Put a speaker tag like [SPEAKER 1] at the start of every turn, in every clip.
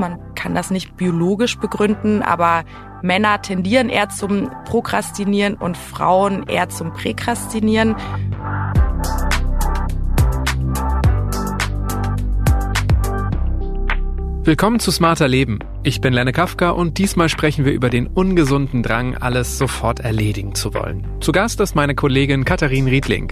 [SPEAKER 1] Man kann das nicht biologisch begründen, aber Männer tendieren eher zum Prokrastinieren und Frauen eher zum Präkrastinieren.
[SPEAKER 2] Willkommen zu Smarter Leben. Ich bin Lenne Kafka und diesmal sprechen wir über den ungesunden Drang, alles sofort erledigen zu wollen. Zu Gast ist meine Kollegin Katharin Riedling.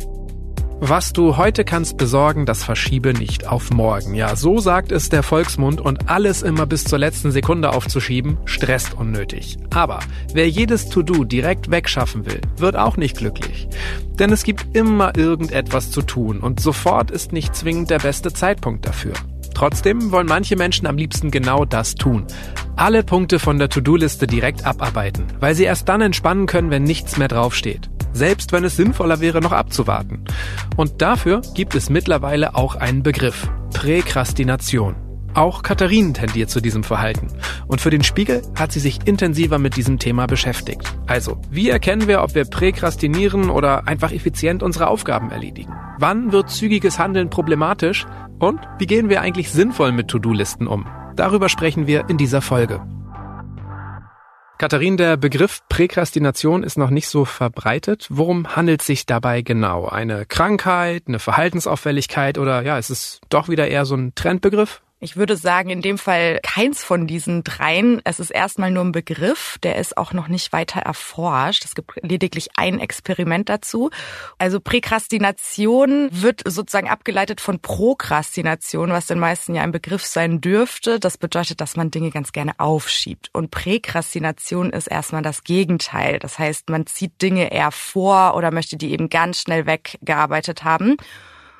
[SPEAKER 2] Was du heute kannst besorgen, das verschiebe nicht auf morgen. Ja, so sagt es der Volksmund und alles immer bis zur letzten Sekunde aufzuschieben, stresst unnötig. Aber wer jedes To-Do direkt wegschaffen will, wird auch nicht glücklich. Denn es gibt immer irgendetwas zu tun und sofort ist nicht zwingend der beste Zeitpunkt dafür. Trotzdem wollen manche Menschen am liebsten genau das tun. Alle Punkte von der To-Do-Liste direkt abarbeiten, weil sie erst dann entspannen können, wenn nichts mehr draufsteht selbst wenn es sinnvoller wäre, noch abzuwarten. Und dafür gibt es mittlerweile auch einen Begriff. Präkrastination. Auch Katharine tendiert zu diesem Verhalten. Und für den Spiegel hat sie sich intensiver mit diesem Thema beschäftigt. Also, wie erkennen wir, ob wir präkrastinieren oder einfach effizient unsere Aufgaben erledigen? Wann wird zügiges Handeln problematisch? Und wie gehen wir eigentlich sinnvoll mit To-Do-Listen um? Darüber sprechen wir in dieser Folge. Katharin, der Begriff Präkrastination ist noch nicht so verbreitet. Worum handelt sich dabei genau? Eine Krankheit, eine Verhaltensauffälligkeit oder ja, ist es doch wieder eher so ein Trendbegriff?
[SPEAKER 1] Ich würde sagen, in dem Fall keins von diesen dreien. Es ist erstmal nur ein Begriff, der ist auch noch nicht weiter erforscht. Es gibt lediglich ein Experiment dazu. Also Präkrastination wird sozusagen abgeleitet von Prokrastination, was den meisten ja ein Begriff sein dürfte. Das bedeutet, dass man Dinge ganz gerne aufschiebt. Und Präkrastination ist erstmal das Gegenteil. Das heißt, man zieht Dinge eher vor oder möchte die eben ganz schnell weggearbeitet haben.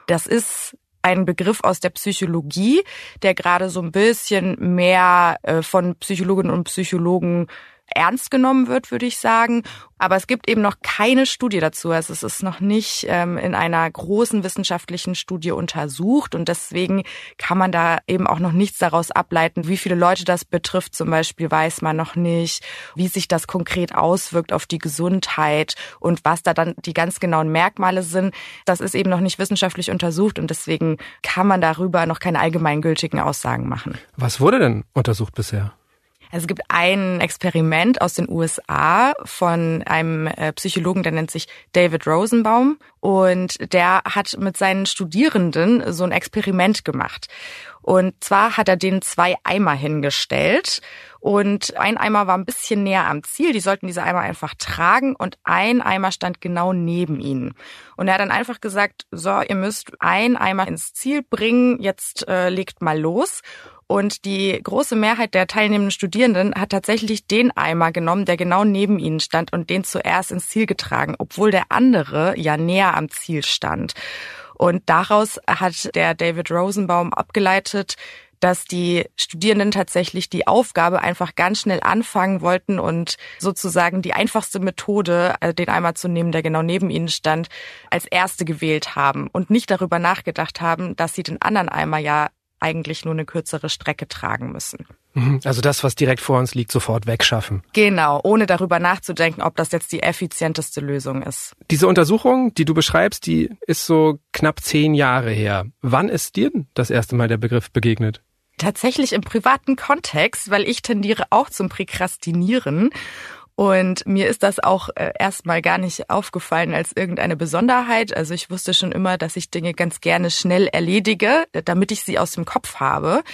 [SPEAKER 1] Das ist ein Begriff aus der Psychologie, der gerade so ein bisschen mehr äh, von Psychologinnen und Psychologen ernst genommen wird, würde ich sagen. Aber es gibt eben noch keine Studie dazu. Also es ist noch nicht ähm, in einer großen wissenschaftlichen Studie untersucht und deswegen kann man da eben auch noch nichts daraus ableiten. Wie viele Leute das betrifft zum Beispiel, weiß man noch nicht. Wie sich das konkret auswirkt auf die Gesundheit und was da dann die ganz genauen Merkmale sind, das ist eben noch nicht wissenschaftlich untersucht und deswegen kann man darüber noch keine allgemeingültigen Aussagen machen.
[SPEAKER 2] Was wurde denn untersucht bisher?
[SPEAKER 1] Also es gibt ein Experiment aus den USA von einem äh, Psychologen, der nennt sich David Rosenbaum und der hat mit seinen Studierenden so ein Experiment gemacht. Und zwar hat er denen zwei Eimer hingestellt und ein Eimer war ein bisschen näher am Ziel. Die sollten diese Eimer einfach tragen und ein Eimer stand genau neben ihnen. Und er hat dann einfach gesagt, so, ihr müsst ein Eimer ins Ziel bringen, jetzt äh, legt mal los. Und die große Mehrheit der teilnehmenden Studierenden hat tatsächlich den Eimer genommen, der genau neben ihnen stand und den zuerst ins Ziel getragen, obwohl der andere ja näher am Ziel stand. Und daraus hat der David Rosenbaum abgeleitet, dass die Studierenden tatsächlich die Aufgabe einfach ganz schnell anfangen wollten und sozusagen die einfachste Methode, äh, den Eimer zu nehmen, der genau neben ihnen stand, als erste gewählt haben und nicht darüber nachgedacht haben, dass sie den anderen Eimer ja eigentlich nur eine kürzere Strecke tragen müssen.
[SPEAKER 2] Mhm. Also das, was direkt vor uns liegt, sofort wegschaffen.
[SPEAKER 1] Genau, ohne darüber nachzudenken, ob das jetzt die effizienteste Lösung ist.
[SPEAKER 2] Diese Untersuchung, die du beschreibst, die ist so knapp zehn Jahre her. Wann ist dir das erste Mal der Begriff begegnet?
[SPEAKER 1] Tatsächlich im privaten Kontext, weil ich tendiere auch zum Präkrastinieren und mir ist das auch äh, erstmal gar nicht aufgefallen als irgendeine Besonderheit. Also ich wusste schon immer, dass ich Dinge ganz gerne schnell erledige, damit ich sie aus dem Kopf habe.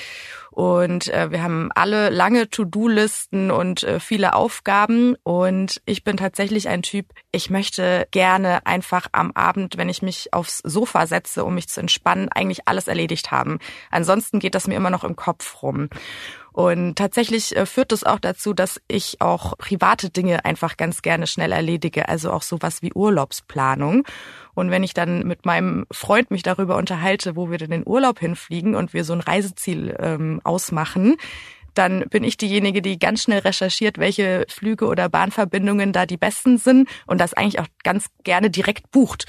[SPEAKER 1] Und äh, wir haben alle lange To-Do-Listen und äh, viele Aufgaben. Und ich bin tatsächlich ein Typ, ich möchte gerne einfach am Abend, wenn ich mich aufs Sofa setze, um mich zu entspannen, eigentlich alles erledigt haben. Ansonsten geht das mir immer noch im Kopf rum. Und tatsächlich äh, führt das auch dazu, dass ich auch private Dinge einfach ganz gerne schnell erledige, also auch sowas wie Urlaubsplanung. Und wenn ich dann mit meinem Freund mich darüber unterhalte, wo wir denn in den Urlaub hinfliegen und wir so ein Reiseziel ähm, ausmachen, dann bin ich diejenige, die ganz schnell recherchiert, welche Flüge oder Bahnverbindungen da die besten sind und das eigentlich auch ganz gerne direkt bucht.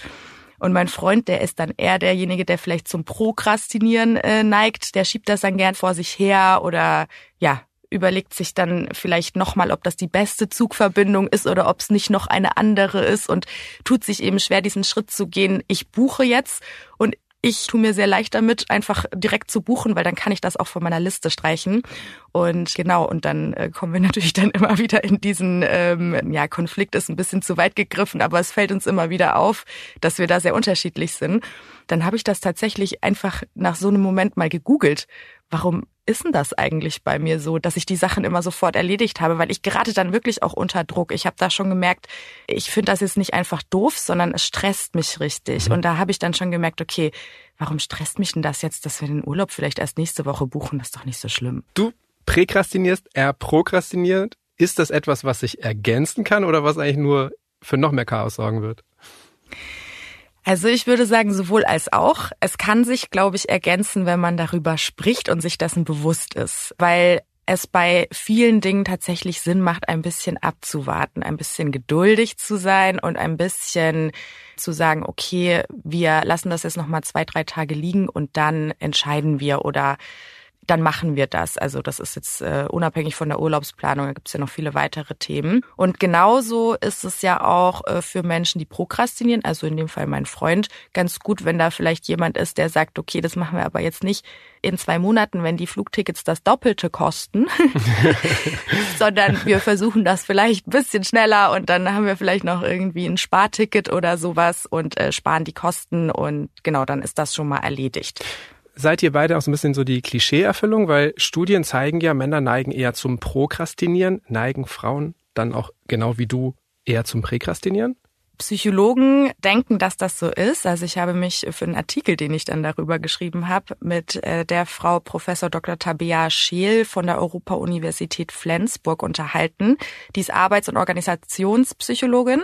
[SPEAKER 1] Und mein Freund, der ist dann eher derjenige, der vielleicht zum Prokrastinieren äh, neigt. Der schiebt das dann gern vor sich her oder ja, überlegt sich dann vielleicht nochmal, ob das die beste Zugverbindung ist oder ob es nicht noch eine andere ist und tut sich eben schwer, diesen Schritt zu gehen. Ich buche jetzt und ich tue mir sehr leicht damit, einfach direkt zu buchen, weil dann kann ich das auch von meiner Liste streichen. Und genau, und dann äh, kommen wir natürlich dann immer wieder in diesen, ähm, ja, Konflikt ist ein bisschen zu weit gegriffen, aber es fällt uns immer wieder auf, dass wir da sehr unterschiedlich sind. Dann habe ich das tatsächlich einfach nach so einem Moment mal gegoogelt. Warum ist denn das eigentlich bei mir so, dass ich die Sachen immer sofort erledigt habe, weil ich gerate dann wirklich auch unter Druck. Ich habe da schon gemerkt, ich finde das jetzt nicht einfach doof, sondern es stresst mich richtig. Mhm. Und da habe ich dann schon gemerkt, okay, warum stresst mich denn das jetzt, dass wir den Urlaub vielleicht erst nächste Woche buchen? Das ist doch nicht so schlimm.
[SPEAKER 2] Du präkrastinierst, er prokrastiniert. Ist das etwas, was sich ergänzen kann oder was eigentlich nur für noch mehr Chaos sorgen wird?
[SPEAKER 1] Also ich würde sagen, sowohl als auch. Es kann sich, glaube ich, ergänzen, wenn man darüber spricht und sich dessen bewusst ist. Weil es bei vielen Dingen tatsächlich Sinn macht, ein bisschen abzuwarten, ein bisschen geduldig zu sein und ein bisschen zu sagen, okay, wir lassen das jetzt nochmal zwei, drei Tage liegen und dann entscheiden wir oder dann machen wir das. Also das ist jetzt äh, unabhängig von der Urlaubsplanung, da gibt es ja noch viele weitere Themen. Und genauso ist es ja auch äh, für Menschen, die prokrastinieren, also in dem Fall mein Freund, ganz gut, wenn da vielleicht jemand ist, der sagt, okay, das machen wir aber jetzt nicht in zwei Monaten, wenn die Flugtickets das Doppelte kosten, sondern wir versuchen das vielleicht ein bisschen schneller und dann haben wir vielleicht noch irgendwie ein Sparticket oder sowas und äh, sparen die Kosten und genau, dann ist das schon mal erledigt
[SPEAKER 2] seid ihr beide auch so ein bisschen so die Klischeeerfüllung, weil Studien zeigen ja, Männer neigen eher zum Prokrastinieren, neigen Frauen dann auch genau wie du eher zum Präkrastinieren?
[SPEAKER 1] Psychologen denken, dass das so ist. Also ich habe mich für einen Artikel, den ich dann darüber geschrieben habe, mit äh, der Frau Professor Dr. Tabea Scheel von der Europa-Universität Flensburg unterhalten. Die ist Arbeits- und Organisationspsychologin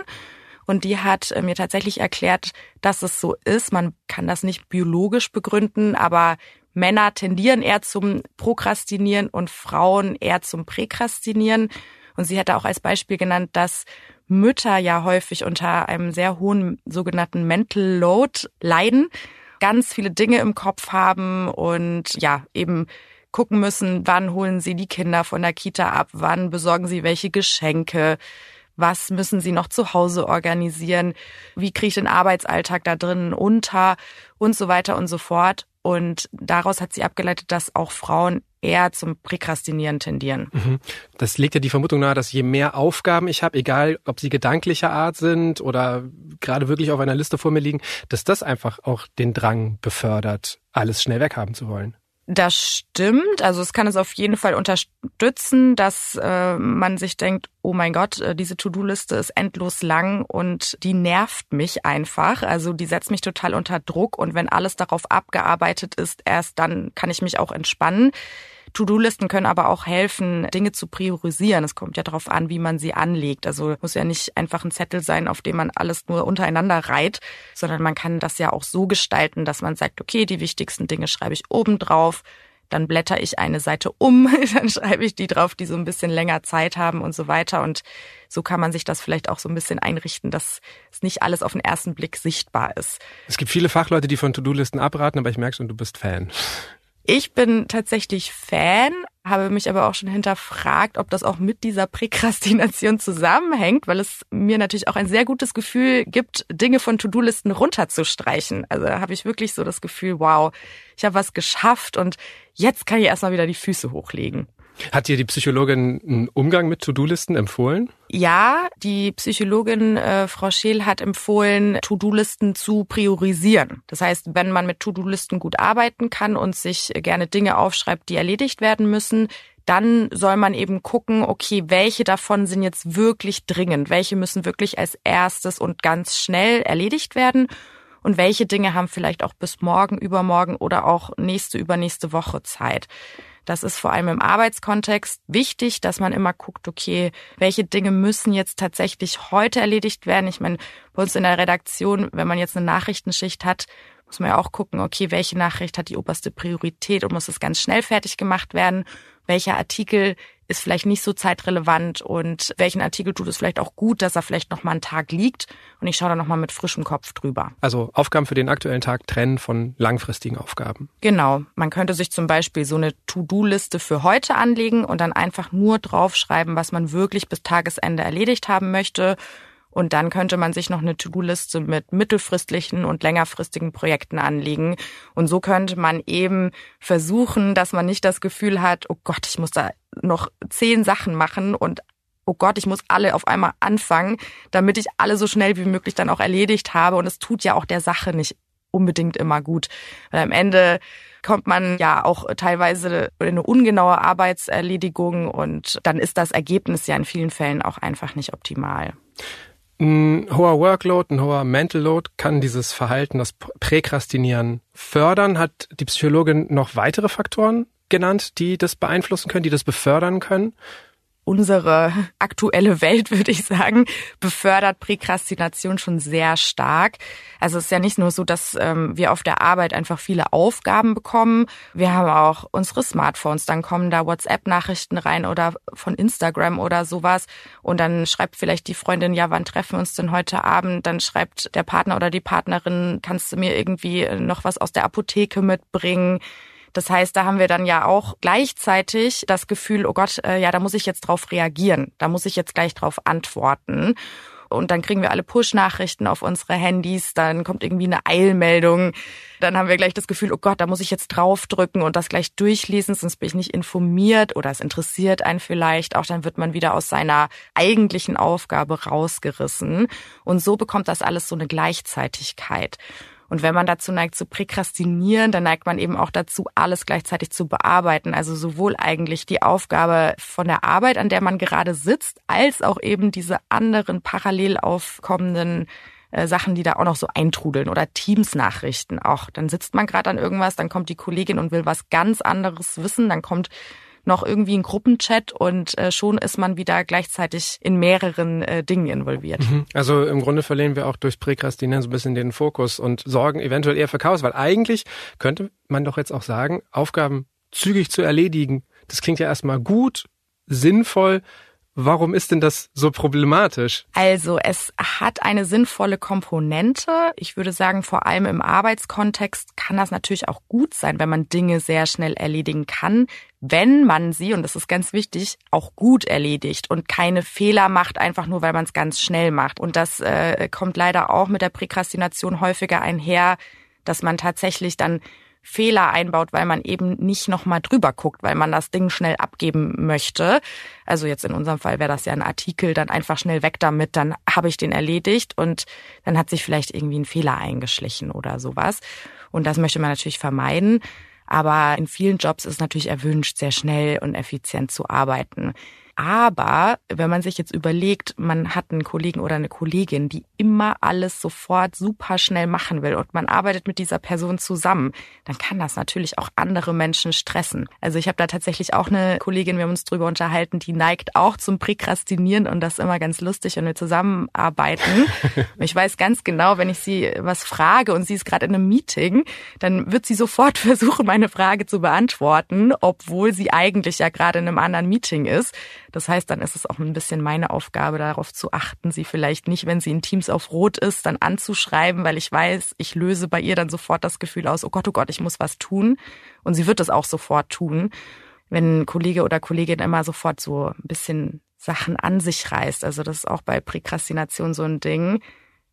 [SPEAKER 1] und die hat äh, mir tatsächlich erklärt, dass es so ist. Man kann das nicht biologisch begründen, aber Männer tendieren eher zum Prokrastinieren und Frauen eher zum Präkrastinieren. Und sie hätte auch als Beispiel genannt, dass Mütter ja häufig unter einem sehr hohen sogenannten Mental Load leiden, ganz viele Dinge im Kopf haben und ja, eben gucken müssen, wann holen sie die Kinder von der Kita ab, wann besorgen sie welche Geschenke, was müssen sie noch zu Hause organisieren, wie kriege ich den Arbeitsalltag da drinnen unter und so weiter und so fort. Und daraus hat sie abgeleitet, dass auch Frauen eher zum Präkrastinieren tendieren. Mhm.
[SPEAKER 2] Das legt ja die Vermutung nahe, dass je mehr Aufgaben ich habe, egal ob sie gedanklicher Art sind oder gerade wirklich auf einer Liste vor mir liegen, dass das einfach auch den Drang befördert, alles schnell weghaben zu wollen.
[SPEAKER 1] Das stimmt. Also es kann es auf jeden Fall unterstützen, dass äh, man sich denkt, oh mein Gott, äh, diese To-Do-Liste ist endlos lang und die nervt mich einfach. Also die setzt mich total unter Druck und wenn alles darauf abgearbeitet ist, erst dann kann ich mich auch entspannen. To-Do-Listen können aber auch helfen, Dinge zu priorisieren. Es kommt ja darauf an, wie man sie anlegt. Also muss ja nicht einfach ein Zettel sein, auf dem man alles nur untereinander reiht, sondern man kann das ja auch so gestalten, dass man sagt, okay, die wichtigsten Dinge schreibe ich oben drauf, dann blätter ich eine Seite um, dann schreibe ich die drauf, die so ein bisschen länger Zeit haben und so weiter. Und so kann man sich das vielleicht auch so ein bisschen einrichten, dass es nicht alles auf den ersten Blick sichtbar ist.
[SPEAKER 2] Es gibt viele Fachleute, die von To-Do-Listen abraten, aber ich merke schon, du bist Fan.
[SPEAKER 1] Ich bin tatsächlich Fan, habe mich aber auch schon hinterfragt, ob das auch mit dieser Präkrastination zusammenhängt, weil es mir natürlich auch ein sehr gutes Gefühl gibt, Dinge von To-Do-Listen runterzustreichen. Also habe ich wirklich so das Gefühl, wow, ich habe was geschafft und jetzt kann ich erstmal wieder die Füße hochlegen.
[SPEAKER 2] Hat dir die Psychologin einen Umgang mit To-Do-Listen empfohlen?
[SPEAKER 1] Ja, die Psychologin äh, Frau Scheel hat empfohlen, To-Do-Listen zu priorisieren. Das heißt, wenn man mit To-Do-Listen gut arbeiten kann und sich gerne Dinge aufschreibt, die erledigt werden müssen, dann soll man eben gucken, okay, welche davon sind jetzt wirklich dringend, welche müssen wirklich als erstes und ganz schnell erledigt werden und welche Dinge haben vielleicht auch bis morgen, übermorgen oder auch nächste, übernächste Woche Zeit. Das ist vor allem im Arbeitskontext wichtig, dass man immer guckt, okay, welche Dinge müssen jetzt tatsächlich heute erledigt werden. Ich meine, bei uns in der Redaktion, wenn man jetzt eine Nachrichtenschicht hat, muss man ja auch gucken, okay, welche Nachricht hat die oberste Priorität und muss es ganz schnell fertig gemacht werden welcher Artikel ist vielleicht nicht so zeitrelevant und welchen Artikel tut es vielleicht auch gut, dass er vielleicht noch mal einen Tag liegt und ich schaue da noch mal mit frischem Kopf drüber.
[SPEAKER 2] Also Aufgaben für den aktuellen Tag trennen von langfristigen Aufgaben.
[SPEAKER 1] Genau. Man könnte sich zum Beispiel so eine To-Do-Liste für heute anlegen und dann einfach nur draufschreiben, was man wirklich bis Tagesende erledigt haben möchte Und dann könnte man sich noch eine To-Do-Liste mit mittelfristlichen und längerfristigen Projekten anlegen. Und so könnte man eben versuchen, dass man nicht das Gefühl hat, oh Gott, ich muss da noch zehn Sachen machen und oh Gott, ich muss alle auf einmal anfangen, damit ich alle so schnell wie möglich dann auch erledigt habe. Und es tut ja auch der Sache nicht unbedingt immer gut. Weil am Ende kommt man ja auch teilweise in eine ungenaue Arbeitserledigung und dann ist das Ergebnis ja in vielen Fällen auch einfach nicht optimal.
[SPEAKER 2] Ein hoher Workload, ein hoher Mental Load kann dieses Verhalten, das Präkrastinieren fördern. Hat die Psychologin noch weitere Faktoren genannt, die das beeinflussen können, die das befördern können?
[SPEAKER 1] Unsere aktuelle Welt, würde ich sagen, befördert Präkrastination schon sehr stark. Also es ist ja nicht nur so, dass ähm, wir auf der Arbeit einfach viele Aufgaben bekommen. Wir haben auch unsere Smartphones, dann kommen da WhatsApp-Nachrichten rein oder von Instagram oder sowas. Und dann schreibt vielleicht die Freundin, ja, wann treffen wir uns denn heute Abend? Dann schreibt der Partner oder die Partnerin, kannst du mir irgendwie noch was aus der Apotheke mitbringen? Das heißt, da haben wir dann ja auch gleichzeitig das Gefühl, oh Gott, äh, ja, da muss ich jetzt drauf reagieren, da muss ich jetzt gleich drauf antworten. Und dann kriegen wir alle Push-Nachrichten auf unsere Handys, dann kommt irgendwie eine Eilmeldung. Dann haben wir gleich das Gefühl, oh Gott, da muss ich jetzt draufdrücken und das gleich durchlesen, sonst bin ich nicht informiert oder es interessiert einen vielleicht. Auch dann wird man wieder aus seiner eigentlichen Aufgabe rausgerissen. Und so bekommt das alles so eine Gleichzeitigkeit. Und wenn man dazu neigt zu präkrastinieren, dann neigt man eben auch dazu, alles gleichzeitig zu bearbeiten. Also sowohl eigentlich die Aufgabe von der Arbeit, an der man gerade sitzt, als auch eben diese anderen parallel aufkommenden äh, Sachen, die da auch noch so eintrudeln oder Teams-Nachrichten auch. Dann sitzt man gerade an irgendwas, dann kommt die Kollegin und will was ganz anderes wissen, dann kommt noch irgendwie ein Gruppenchat und äh, schon ist man wieder gleichzeitig in mehreren äh, Dingen involviert. Mhm.
[SPEAKER 2] Also im Grunde verlieren wir auch durch Präkrastinieren so ein bisschen den Fokus und sorgen eventuell eher für Chaos, weil eigentlich könnte man doch jetzt auch sagen, Aufgaben zügig zu erledigen, das klingt ja erstmal gut, sinnvoll, Warum ist denn das so problematisch?
[SPEAKER 1] Also es hat eine sinnvolle Komponente. Ich würde sagen, vor allem im Arbeitskontext kann das natürlich auch gut sein, wenn man Dinge sehr schnell erledigen kann, wenn man sie, und das ist ganz wichtig, auch gut erledigt und keine Fehler macht, einfach nur weil man es ganz schnell macht. Und das äh, kommt leider auch mit der Präkrastination häufiger einher, dass man tatsächlich dann Fehler einbaut, weil man eben nicht nochmal drüber guckt, weil man das Ding schnell abgeben möchte. Also jetzt in unserem Fall wäre das ja ein Artikel, dann einfach schnell weg damit, dann habe ich den erledigt und dann hat sich vielleicht irgendwie ein Fehler eingeschlichen oder sowas. Und das möchte man natürlich vermeiden. Aber in vielen Jobs ist natürlich erwünscht, sehr schnell und effizient zu arbeiten. Aber wenn man sich jetzt überlegt, man hat einen Kollegen oder eine Kollegin, die immer alles sofort super schnell machen will und man arbeitet mit dieser Person zusammen, dann kann das natürlich auch andere Menschen stressen. Also ich habe da tatsächlich auch eine Kollegin, wir haben uns drüber unterhalten, die neigt auch zum Präkrastinieren und das ist immer ganz lustig, wenn wir zusammenarbeiten. ich weiß ganz genau, wenn ich sie was frage und sie ist gerade in einem Meeting, dann wird sie sofort versuchen, meine Frage zu beantworten, obwohl sie eigentlich ja gerade in einem anderen Meeting ist. Das heißt, dann ist es auch ein bisschen meine Aufgabe, darauf zu achten, sie vielleicht nicht, wenn sie in Teams auf Rot ist, dann anzuschreiben, weil ich weiß, ich löse bei ihr dann sofort das Gefühl aus, oh Gott, oh Gott, ich muss was tun. Und sie wird es auch sofort tun. Wenn ein Kollege oder Kollegin immer sofort so ein bisschen Sachen an sich reißt. Also das ist auch bei Präkrastination so ein Ding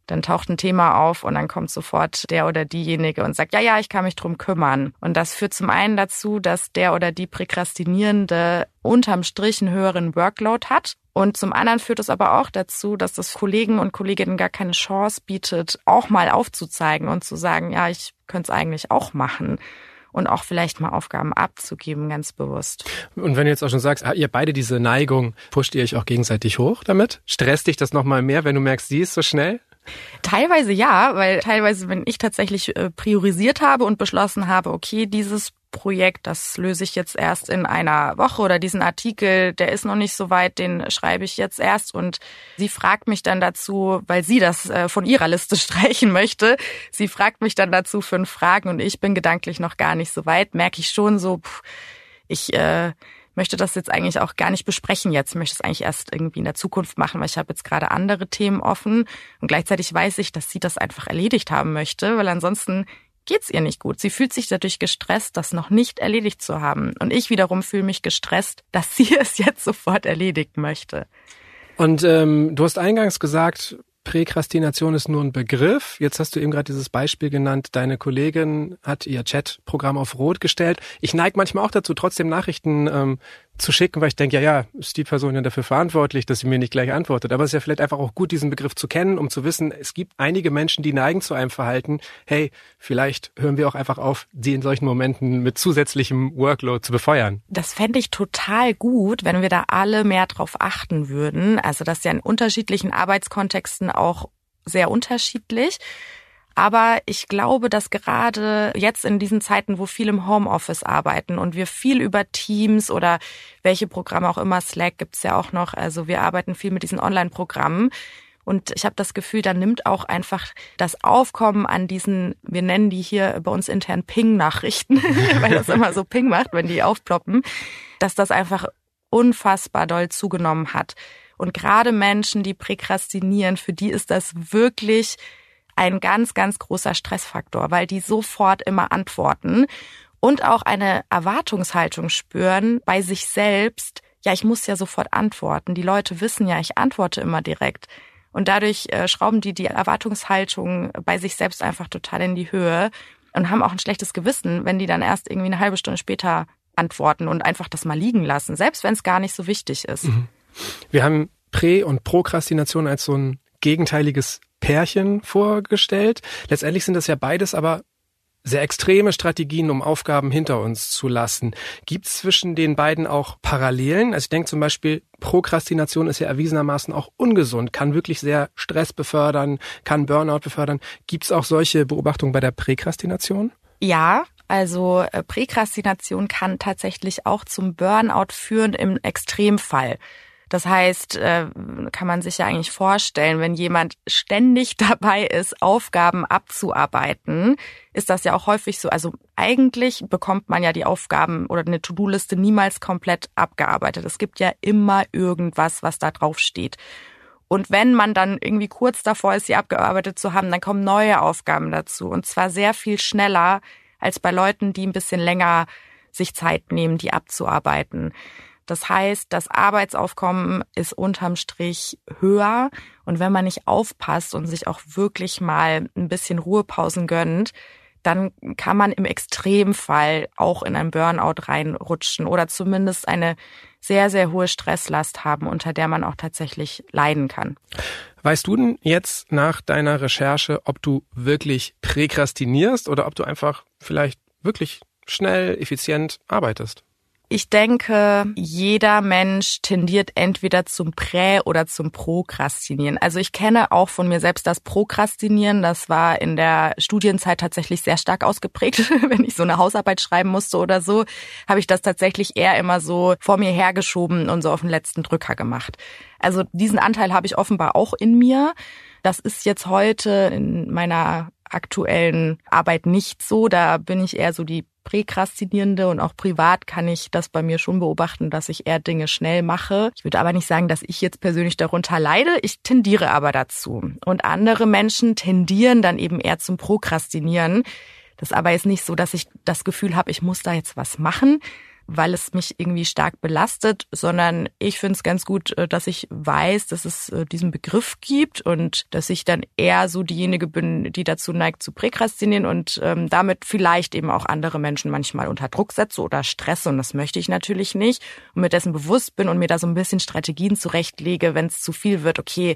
[SPEAKER 1] dann taucht ein Thema auf und dann kommt sofort der oder diejenige und sagt, ja, ja, ich kann mich drum kümmern. Und das führt zum einen dazu, dass der oder die Präkrastinierende unterm Strich einen höheren Workload hat. Und zum anderen führt es aber auch dazu, dass das Kollegen und Kolleginnen gar keine Chance bietet, auch mal aufzuzeigen und zu sagen, ja, ich könnte es eigentlich auch machen und auch vielleicht mal Aufgaben abzugeben, ganz bewusst.
[SPEAKER 2] Und wenn du jetzt auch schon sagst, ihr beide diese Neigung, pusht ihr euch auch gegenseitig hoch damit? Stresst dich das nochmal mehr, wenn du merkst, sie ist so schnell?
[SPEAKER 1] Teilweise ja, weil teilweise, wenn ich tatsächlich äh, priorisiert habe und beschlossen habe, okay, dieses Projekt, das löse ich jetzt erst in einer Woche oder diesen Artikel, der ist noch nicht so weit, den schreibe ich jetzt erst und sie fragt mich dann dazu, weil sie das äh, von ihrer Liste streichen möchte. Sie fragt mich dann dazu fünf Fragen und ich bin gedanklich noch gar nicht so weit, merke ich schon so, pff, ich äh, möchte das jetzt eigentlich auch gar nicht besprechen jetzt. Ich möchte es eigentlich erst irgendwie in der Zukunft machen, weil ich habe jetzt gerade andere Themen offen. Und gleichzeitig weiß ich, dass sie das einfach erledigt haben möchte, weil ansonsten geht's ihr nicht gut. Sie fühlt sich dadurch gestresst, das noch nicht erledigt zu haben. Und ich wiederum fühle mich gestresst, dass sie es jetzt sofort erledigen möchte.
[SPEAKER 2] Und ähm, du hast eingangs gesagt, Präkrastination ist nur ein Begriff. Jetzt hast du eben gerade dieses Beispiel genannt. Deine Kollegin hat ihr Chatprogramm auf Rot gestellt. Ich neige manchmal auch dazu, trotzdem Nachrichten ähm, zu schicken, weil ich denke, ja, ja, ist die Person ja dafür verantwortlich, dass sie mir nicht gleich antwortet. Aber es ist ja vielleicht einfach auch gut, diesen Begriff zu kennen, um zu wissen, es gibt einige Menschen, die neigen zu einem Verhalten. Hey, vielleicht hören wir auch einfach auf, sie in solchen Momenten mit zusätzlichem Workload zu befeuern.
[SPEAKER 1] Das fände ich total gut, wenn wir da alle mehr drauf achten würden. Also das ist ja in unterschiedlichen Arbeitskontexten auch sehr unterschiedlich. Aber ich glaube, dass gerade jetzt in diesen Zeiten, wo viele im Homeoffice arbeiten und wir viel über Teams oder welche Programme auch immer, Slack gibt's ja auch noch, also wir arbeiten viel mit diesen Online-Programmen. Und ich habe das Gefühl, da nimmt auch einfach das Aufkommen an diesen, wir nennen die hier bei uns intern Ping-Nachrichten, weil das immer so Ping macht, wenn die aufploppen, dass das einfach unfassbar doll zugenommen hat. Und gerade Menschen, die präkrastinieren, für die ist das wirklich ein ganz, ganz großer Stressfaktor, weil die sofort immer antworten und auch eine Erwartungshaltung spüren bei sich selbst. Ja, ich muss ja sofort antworten. Die Leute wissen ja, ich antworte immer direkt. Und dadurch äh, schrauben die die Erwartungshaltung bei sich selbst einfach total in die Höhe und haben auch ein schlechtes Gewissen, wenn die dann erst irgendwie eine halbe Stunde später antworten und einfach das mal liegen lassen, selbst wenn es gar nicht so wichtig ist. Mhm.
[SPEAKER 2] Wir haben Prä- und Prokrastination als so ein gegenteiliges Pärchen vorgestellt. Letztendlich sind das ja beides aber sehr extreme Strategien, um Aufgaben hinter uns zu lassen. Gibt es zwischen den beiden auch Parallelen? Also ich denke zum Beispiel, Prokrastination ist ja erwiesenermaßen auch ungesund, kann wirklich sehr Stress befördern, kann Burnout befördern. Gibt es auch solche Beobachtungen bei der Präkrastination?
[SPEAKER 1] Ja, also äh, Präkrastination kann tatsächlich auch zum Burnout führen im Extremfall. Das heißt, äh, kann man sich ja eigentlich vorstellen, wenn jemand ständig dabei ist, Aufgaben abzuarbeiten, ist das ja auch häufig so. Also eigentlich bekommt man ja die Aufgaben oder eine To-Do-Liste niemals komplett abgearbeitet. Es gibt ja immer irgendwas, was da drauf steht. Und wenn man dann irgendwie kurz davor ist, sie abgearbeitet zu haben, dann kommen neue Aufgaben dazu. Und zwar sehr viel schneller als bei Leuten, die ein bisschen länger sich Zeit nehmen, die abzuarbeiten. Das heißt, das Arbeitsaufkommen ist unterm Strich höher. Und wenn man nicht aufpasst und sich auch wirklich mal ein bisschen Ruhepausen gönnt, dann kann man im Extremfall auch in ein Burnout reinrutschen oder zumindest eine sehr, sehr hohe Stresslast haben, unter der man auch tatsächlich leiden kann.
[SPEAKER 2] Weißt du denn jetzt nach deiner Recherche, ob du wirklich präkrastinierst oder ob du einfach vielleicht wirklich schnell, effizient arbeitest?
[SPEAKER 1] Ich denke, jeder Mensch tendiert entweder zum Prä- oder zum Prokrastinieren. Also ich kenne auch von mir selbst das Prokrastinieren. Das war in der Studienzeit tatsächlich sehr stark ausgeprägt. Wenn ich so eine Hausarbeit schreiben musste oder so, habe ich das tatsächlich eher immer so vor mir hergeschoben und so auf den letzten Drücker gemacht. Also diesen Anteil habe ich offenbar auch in mir. Das ist jetzt heute in meiner aktuellen Arbeit nicht so. Da bin ich eher so die Präkrastinierende und auch privat kann ich das bei mir schon beobachten, dass ich eher Dinge schnell mache. Ich würde aber nicht sagen, dass ich jetzt persönlich darunter leide. Ich tendiere aber dazu. Und andere Menschen tendieren dann eben eher zum Prokrastinieren. Das aber ist nicht so, dass ich das Gefühl habe, ich muss da jetzt was machen, weil es mich irgendwie stark belastet, sondern ich finde es ganz gut, äh, dass ich weiß, dass es äh, diesen Begriff gibt und dass ich dann eher so diejenige bin, die dazu neigt zu präkrastinieren und ähm, damit vielleicht eben auch andere Menschen manchmal unter Druck setze oder stresse und das möchte ich natürlich nicht und mir dessen bewusst bin und mir da so ein bisschen Strategien zurechtlege, wenn es zu viel wird, okay,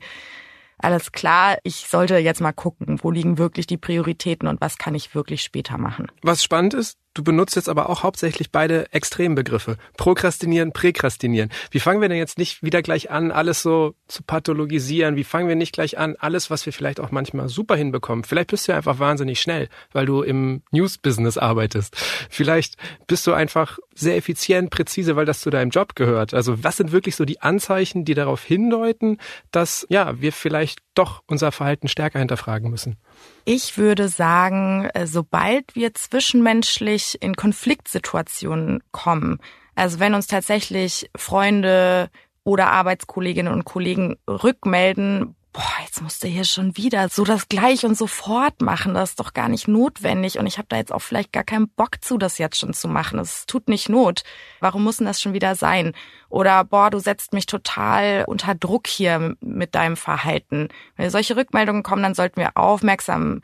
[SPEAKER 1] alles klar, ich sollte jetzt mal gucken, wo liegen wirklich die Prioritäten und was kann ich wirklich später machen.
[SPEAKER 2] Was spannend ist, Du benutzt jetzt aber auch hauptsächlich beide Extrembegriffe. Prokrastinieren, Präkrastinieren. Wie fangen wir denn jetzt nicht wieder gleich an, alles so zu pathologisieren? Wie fangen wir nicht gleich an, alles, was wir vielleicht auch manchmal super hinbekommen? Vielleicht bist du ja einfach wahnsinnig schnell, weil du im News-Business arbeitest. Vielleicht bist du einfach sehr effizient, präzise, weil das zu deinem Job gehört. Also was sind wirklich so die Anzeichen, die darauf hindeuten, dass, ja, wir vielleicht doch unser Verhalten stärker hinterfragen müssen?
[SPEAKER 1] Ich würde sagen, äh, sobald wir zwischenmenschlich in Konfliktsituationen kommen, also wenn uns tatsächlich Freunde oder Arbeitskolleginnen und Kollegen rückmelden, boah, jetzt musst du hier schon wieder so das gleich und sofort machen. Das ist doch gar nicht notwendig. Und ich habe da jetzt auch vielleicht gar keinen Bock zu, das jetzt schon zu machen. Es tut nicht Not. Warum muss denn das schon wieder sein? Oder boah, du setzt mich total unter Druck hier mit deinem Verhalten. Wenn solche Rückmeldungen kommen, dann sollten wir aufmerksam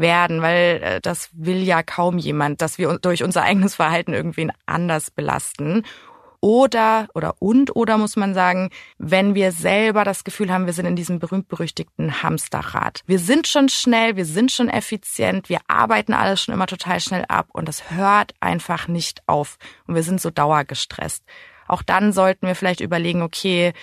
[SPEAKER 1] werden, weil äh, das will ja kaum jemand, dass wir durch unser eigenes Verhalten irgendwen anders belasten. Oder, oder und, oder muss man sagen, wenn wir selber das Gefühl haben, wir sind in diesem berühmt-berüchtigten Hamsterrad. Wir sind schon schnell, wir sind schon effizient, wir arbeiten alles schon immer total schnell ab und das hört einfach nicht auf. Und wir sind so dauergestresst. Auch dann sollten wir vielleicht überlegen, okay,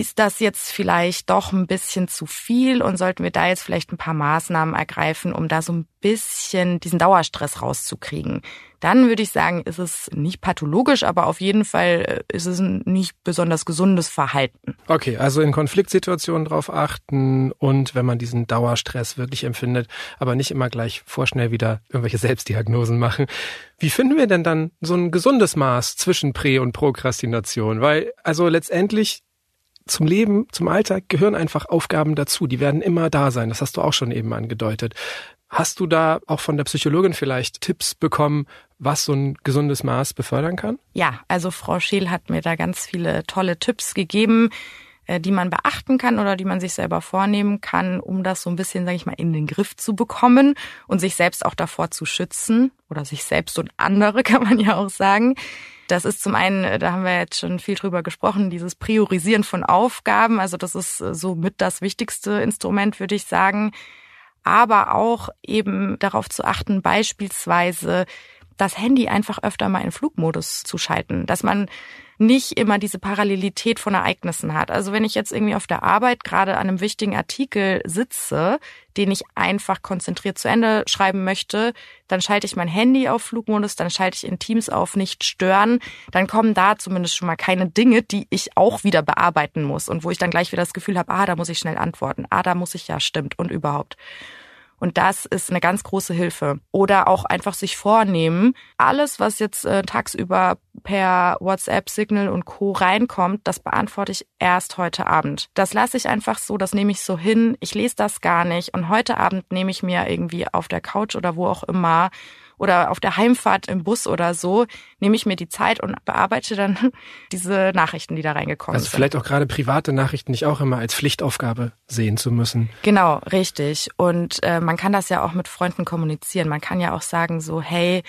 [SPEAKER 1] ist das jetzt vielleicht doch ein bisschen zu viel und sollten wir da jetzt vielleicht ein paar Maßnahmen ergreifen, um da so ein bisschen diesen Dauerstress rauszukriegen? Dann würde ich sagen, ist es nicht pathologisch, aber auf jeden Fall äh, ist es ein nicht besonders gesundes Verhalten.
[SPEAKER 2] Okay, also in Konfliktsituationen drauf achten und wenn man diesen Dauerstress wirklich empfindet, aber nicht immer gleich vorschnell wieder irgendwelche Selbstdiagnosen machen. Wie finden wir denn dann so ein gesundes Maß zwischen Prä- und Prokrastination? Weil also letztendlich zum Leben, zum Alltag gehören einfach Aufgaben dazu. Die werden immer da sein. Das hast du auch schon eben angedeutet. Hast du da auch von der Psychologin vielleicht Tipps bekommen, was so ein gesundes Maß befördern kann?
[SPEAKER 1] Ja, also Frau Scheel hat mir da ganz viele tolle Tipps gegeben, äh, die man beachten kann oder die man sich selber vornehmen kann, um das so ein bisschen, sage ich mal, in den Griff zu bekommen und sich selbst auch davor zu schützen oder sich selbst und andere, kann man ja auch sagen. Das ist zum einen, äh, da haben wir jetzt schon viel drüber gesprochen, dieses Priorisieren von Aufgaben. Also das ist äh, so mit das wichtigste Instrument, würde ich sagen. Aber auch eben darauf zu achten, beispielsweise das Handy einfach öfter mal in Flugmodus zu schalten, dass man nicht immer diese Parallelität von Ereignissen hat. Also wenn ich jetzt irgendwie auf der Arbeit gerade an einem wichtigen Artikel sitze, den ich einfach konzentriert zu Ende schreiben möchte, dann schalte ich mein Handy auf Flugmodus, dann schalte ich in Teams auf nicht stören, dann kommen da zumindest schon mal keine Dinge, die ich auch wieder bearbeiten muss und wo ich dann gleich wieder das Gefühl habe, ah, da muss ich schnell antworten, ah, da muss ich ja, stimmt und überhaupt. Und das ist eine ganz große Hilfe. Oder auch einfach sich vornehmen, alles, was jetzt äh, tagsüber per WhatsApp, Signal und Co. reinkommt, das beantworte ich erst heute Abend. Das lasse ich einfach so, das nehme ich so hin. Ich lese das gar nicht. Und heute Abend nehme ich mir irgendwie auf der Couch oder wo auch immer oder auf der Heimfahrt im Bus oder so, nehme ich mir die Zeit und bearbeite dann diese Nachrichten, die da reingekommen
[SPEAKER 2] also
[SPEAKER 1] sind.
[SPEAKER 2] Also vielleicht auch gerade private Nachrichten nicht auch immer als Pflichtaufgabe sehen zu müssen.
[SPEAKER 1] Genau, richtig. Und äh, man kann das ja auch mit Freunden kommunizieren. Man kann ja auch sagen so, hey,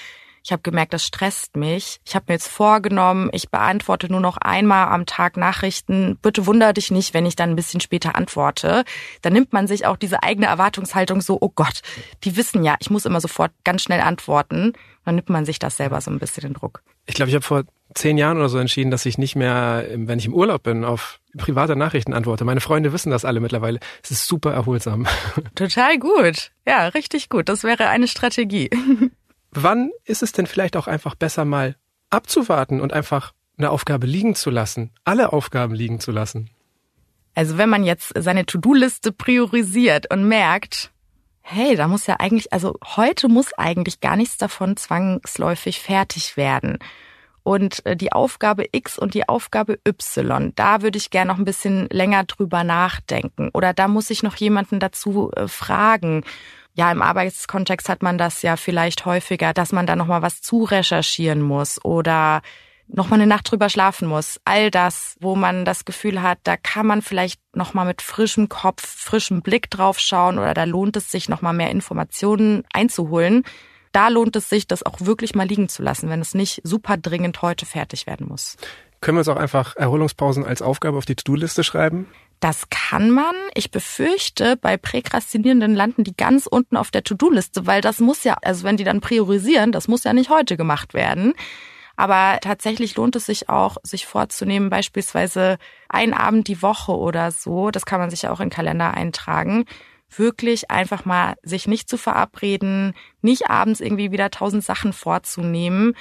[SPEAKER 1] ich habe gemerkt, das stresst mich. Ich habe mir jetzt vorgenommen, ich beantworte nur noch einmal am Tag Nachrichten. Bitte wunder dich nicht, wenn ich dann ein bisschen später antworte. Dann nimmt man sich auch diese eigene Erwartungshaltung so, oh Gott, die wissen ja, ich muss immer sofort ganz schnell antworten. Dann nimmt man sich das selber so ein bisschen den Druck.
[SPEAKER 2] Ich glaube, ich habe vor zehn Jahren oder so entschieden, dass ich nicht mehr, wenn ich im Urlaub bin, auf private Nachrichten antworte. Meine Freunde wissen das alle mittlerweile. Es ist super erholsam.
[SPEAKER 1] Total gut. Ja, richtig gut. Das wäre eine Strategie.
[SPEAKER 2] wann ist es denn vielleicht auch einfach besser mal abzuwarten und einfach eine Aufgabe liegen zu lassen, alle Aufgaben liegen zu lassen?
[SPEAKER 1] Also wenn man jetzt seine To-Do-Liste priorisiert und merkt, hey, da muss ja eigentlich, also heute muss eigentlich gar nichts davon zwangsläufig fertig werden. Und äh, die Aufgabe X und die Aufgabe Y, da würde ich gerne noch ein bisschen länger drüber nachdenken. Oder da muss ich noch jemanden dazu äh, fragen ja, im Arbeitskontext hat man das ja vielleicht häufiger, dass man da nochmal was zu recherchieren muss oder nochmal eine Nacht drüber schlafen muss. All das, wo man das Gefühl hat, da kann man vielleicht nochmal mit frischem Kopf, frischem Blick drauf schauen oder da lohnt es sich nochmal mehr Informationen einzuholen. Da lohnt es sich, das auch wirklich mal liegen zu lassen, wenn es nicht super dringend heute fertig werden muss.
[SPEAKER 2] Können wir uns auch einfach Erholungspausen als Aufgabe auf die To-Do-Liste schreiben?
[SPEAKER 1] Das kann man. Ich befürchte, bei Präkrastinierenden landen die ganz unten auf der To-Do-Liste, weil das muss ja, also wenn die dann priorisieren, das muss ja nicht heute gemacht werden. Aber tatsächlich lohnt es sich auch, sich vorzunehmen, beispielsweise einen Abend die Woche oder so, das kann man sich ja auch in den Kalender eintragen, wirklich einfach mal sich nicht zu verabreden, nicht abends irgendwie wieder tausend Sachen vorzunehmen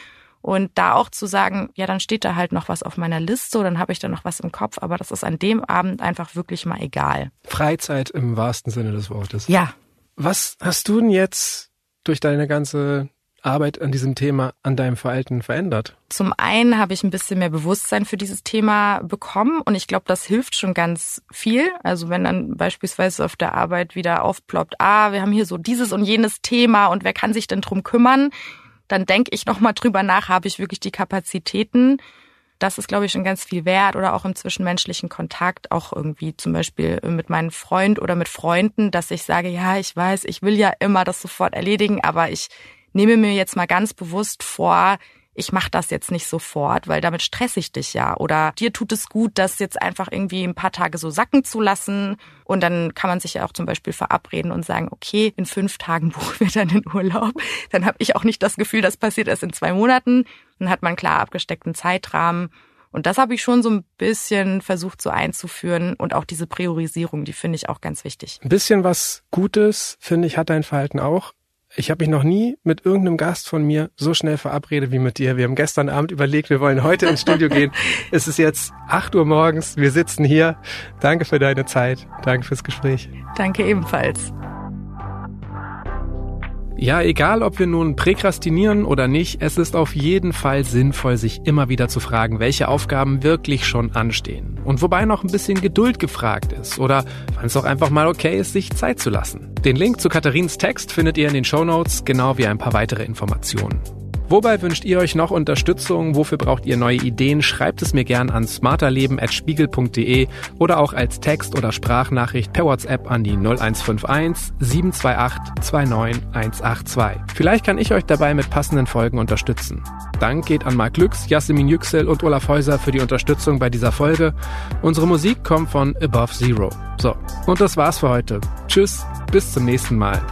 [SPEAKER 1] und da auch zu sagen, ja, dann steht da halt noch was auf meiner Liste, dann habe ich da noch was im Kopf, aber das ist an dem Abend einfach wirklich mal egal.
[SPEAKER 2] Freizeit im wahrsten Sinne des Wortes.
[SPEAKER 1] Ja.
[SPEAKER 2] Was hast du denn jetzt durch deine ganze Arbeit an diesem Thema an deinem Verhalten verändert?
[SPEAKER 1] Zum einen habe ich ein bisschen mehr Bewusstsein für dieses Thema bekommen und ich glaube, das hilft schon ganz viel. Also wenn dann beispielsweise auf der Arbeit wieder aufploppt, ah, wir haben hier so dieses und jenes Thema und wer kann sich denn drum kümmern, dann denke ich nochmal drüber nach, habe ich wirklich die Kapazitäten? Das ist, glaube ich, schon ganz viel wert. Oder auch im zwischenmenschlichen Kontakt, auch irgendwie zum Beispiel mit meinem Freund oder mit Freunden, dass ich sage, ja, ich weiß, ich will ja immer das sofort erledigen, aber ich nehme mir jetzt mal ganz bewusst vor, ich mache das jetzt nicht sofort, weil damit stresse ich dich ja. Oder dir tut es gut, das jetzt einfach irgendwie ein paar Tage so sacken zu lassen. Und dann kann man sich ja auch zum Beispiel verabreden und sagen, okay, in fünf Tagen buchen wir dann den Urlaub. Dann habe ich auch nicht das Gefühl, das passiert erst in zwei Monaten. Dann hat man klar abgesteckten Zeitrahmen. Und das habe ich schon so ein bisschen versucht so einzuführen und auch diese Priorisierung, die finde ich auch ganz wichtig.
[SPEAKER 2] Ein bisschen was Gutes, finde ich, hat dein Verhalten auch. Ich habe mich noch nie mit irgendeinem Gast von mir so schnell verabredet wie mit dir. Wir haben gestern Abend überlegt, wir wollen heute ins Studio gehen. Es ist jetzt 8 Uhr morgens, wir sitzen hier. Danke für deine Zeit, danke fürs Gespräch.
[SPEAKER 1] Danke ebenfalls.
[SPEAKER 2] Ja, egal ob wir nun präkrastinieren oder nicht, es ist auf jeden Fall sinnvoll, sich immer wieder zu fragen, welche Aufgaben wirklich schon anstehen. Und wobei noch ein bisschen Geduld gefragt ist oder wann es auch einfach mal okay ist, sich Zeit zu lassen. Den Link zu Katharins Text findet ihr in den Show Notes, genau wie ein paar weitere Informationen. Wobei wünscht ihr euch noch Unterstützung? Wofür braucht ihr neue Ideen? Schreibt es mir gern an smarterleben.spiegel.de oder auch als Text- oder Sprachnachricht per WhatsApp an die 0151 728 29182. Vielleicht kann ich euch dabei mit passenden Folgen unterstützen. Dank geht an Marc Lüx, Jasmin Yüksel und Olaf Häuser für die Unterstützung bei dieser Folge. Unsere Musik kommt von Above Zero. So, und das war's für heute. Tschüss, bis zum nächsten Mal.